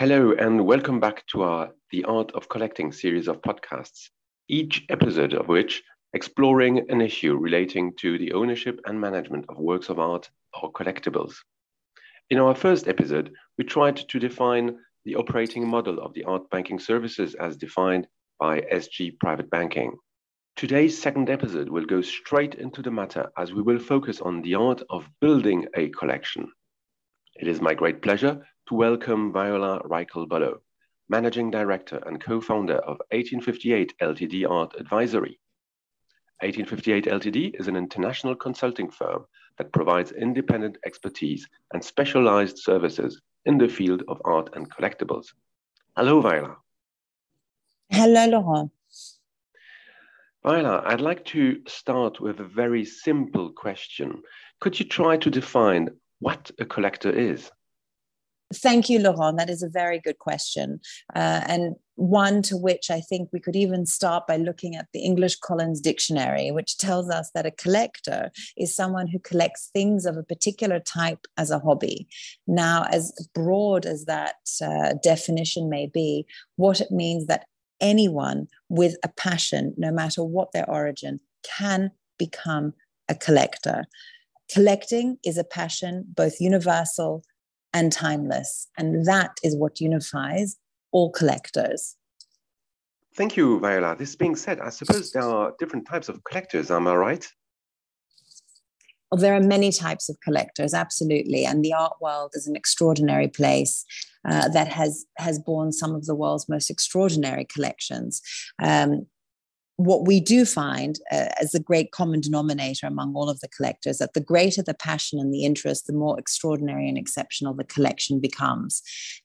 Hello, and welcome back to our The Art of Collecting series of podcasts, each episode of which exploring an issue relating to the ownership and management of works of art or collectibles. In our first episode, we tried to define the operating model of the art banking services as defined by SG Private Banking. Today's second episode will go straight into the matter as we will focus on the art of building a collection. It is my great pleasure to welcome Viola Raikhel-Bullock, Managing Director and co-founder of 1858 Ltd Art Advisory. 1858 Ltd is an international consulting firm that provides independent expertise and specialized services in the field of art and collectibles. Hello, Viola. Hello, Laurent. Viola, I'd like to start with a very simple question. Could you try to define what a collector is? Thank you, Laurent. That is a very good question. Uh, and one to which I think we could even start by looking at the English Collins Dictionary, which tells us that a collector is someone who collects things of a particular type as a hobby. Now, as broad as that uh, definition may be, what it means that anyone with a passion, no matter what their origin, can become a collector. Collecting is a passion, both universal and timeless. And that is what unifies all collectors. Thank you, Viola. This being said, I suppose there are different types of collectors, am I right? Well, there are many types of collectors, absolutely. And the art world is an extraordinary place uh, that has, has borne some of the world's most extraordinary collections. Um, what we do find uh, as the great common denominator among all of the collectors that the greater the passion and the interest the more extraordinary and exceptional the collection becomes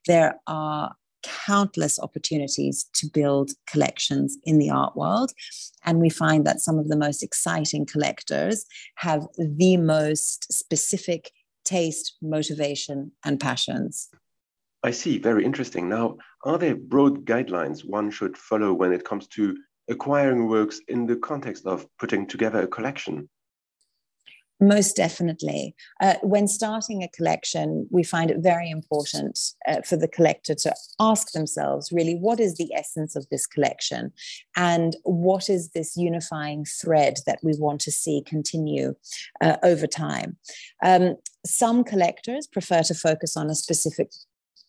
there are countless opportunities to build collections in the art world and we find that some of the most exciting collectors have the most specific taste motivation and passions I see. Very interesting. Now, are there broad guidelines one should follow when it comes to acquiring works in the context of putting together a collection? Most definitely. Uh, when starting a collection, we find it very important uh, for the collector to ask themselves really what is the essence of this collection and what is this unifying thread that we want to see continue uh, over time. Um, some collectors prefer to focus on a specific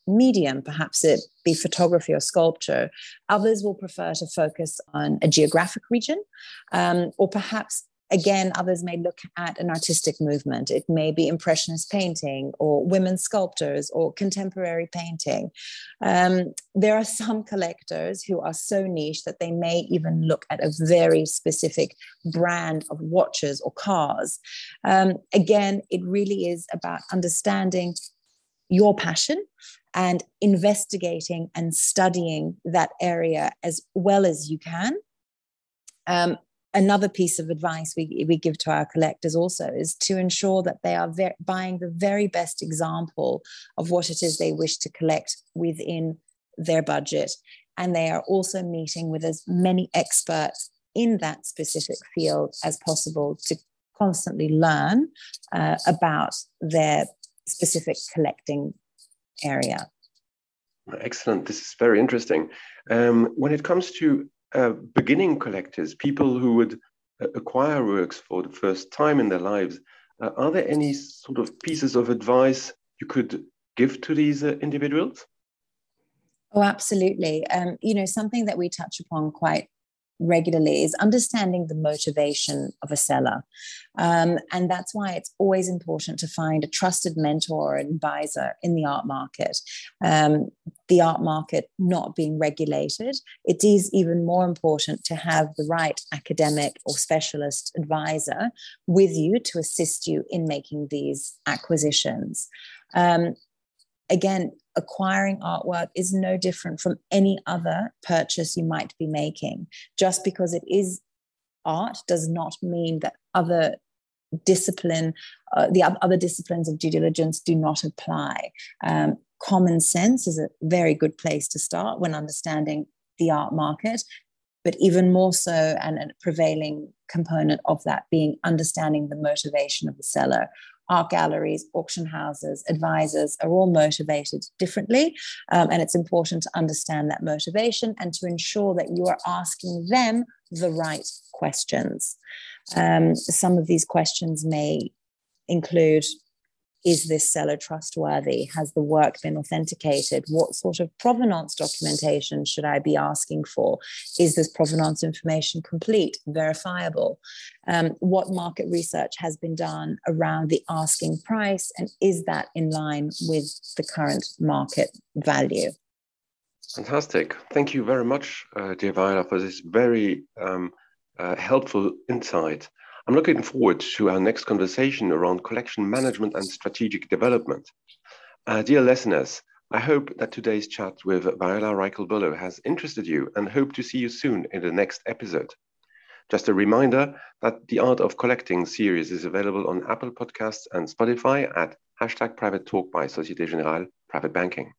medium, perhaps it be photography or sculpture. Others will prefer to focus on a geographic region, um, or perhaps again, others may look at an artistic movement. It may be Impressionist painting or women sculptors or contemporary painting. Um, there are some collectors who are so niche that they may even look at a very specific brand of watches or cars. Um, again, it really is about understanding your passion and investigating and studying that area as well as you can. Um, another piece of advice we, we give to our collectors also is to ensure that they are ver- buying the very best example of what it is they wish to collect within their budget. And they are also meeting with as many experts in that specific field as possible to constantly learn uh, about their specific collecting area. Excellent. This is very interesting. Um, when it comes to uh, beginning collectors, people who would uh, acquire works for the first time in their lives, uh, are there any sort of pieces of advice you could give to these uh, individuals? Oh, absolutely. Um, you know, something that we touch upon quite regularly is understanding the motivation of a seller. Um, and that's why it's always important to find a trusted mentor or advisor in the art market. Um, the art market not being regulated, it is even more important to have the right academic or specialist advisor with you to assist you in making these acquisitions. Um, again, acquiring artwork is no different from any other purchase you might be making. Just because it is art does not mean that other discipline, uh, the other disciplines of due diligence do not apply. Um, common sense is a very good place to start when understanding the art market, but even more so, and a prevailing component of that being understanding the motivation of the seller art galleries, auction houses, advisors are all motivated differently. Um, and it's important to understand that motivation and to ensure that you are asking them the right questions. Um, some of these questions may include is this seller trustworthy? Has the work been authenticated? What sort of provenance documentation should I be asking for? Is this provenance information complete, verifiable? Um, what market research has been done around the asking price? And is that in line with the current market value? Fantastic. Thank you very much, uh, dear Viola, for this very um, uh, helpful insight. I'm looking forward to our next conversation around collection management and strategic development. Uh, dear listeners, I hope that today's chat with Viola Raikhel has interested you and hope to see you soon in the next episode. Just a reminder that the Art of Collecting series is available on Apple Podcasts and Spotify at hashtag private talk by Societe Generale Private Banking.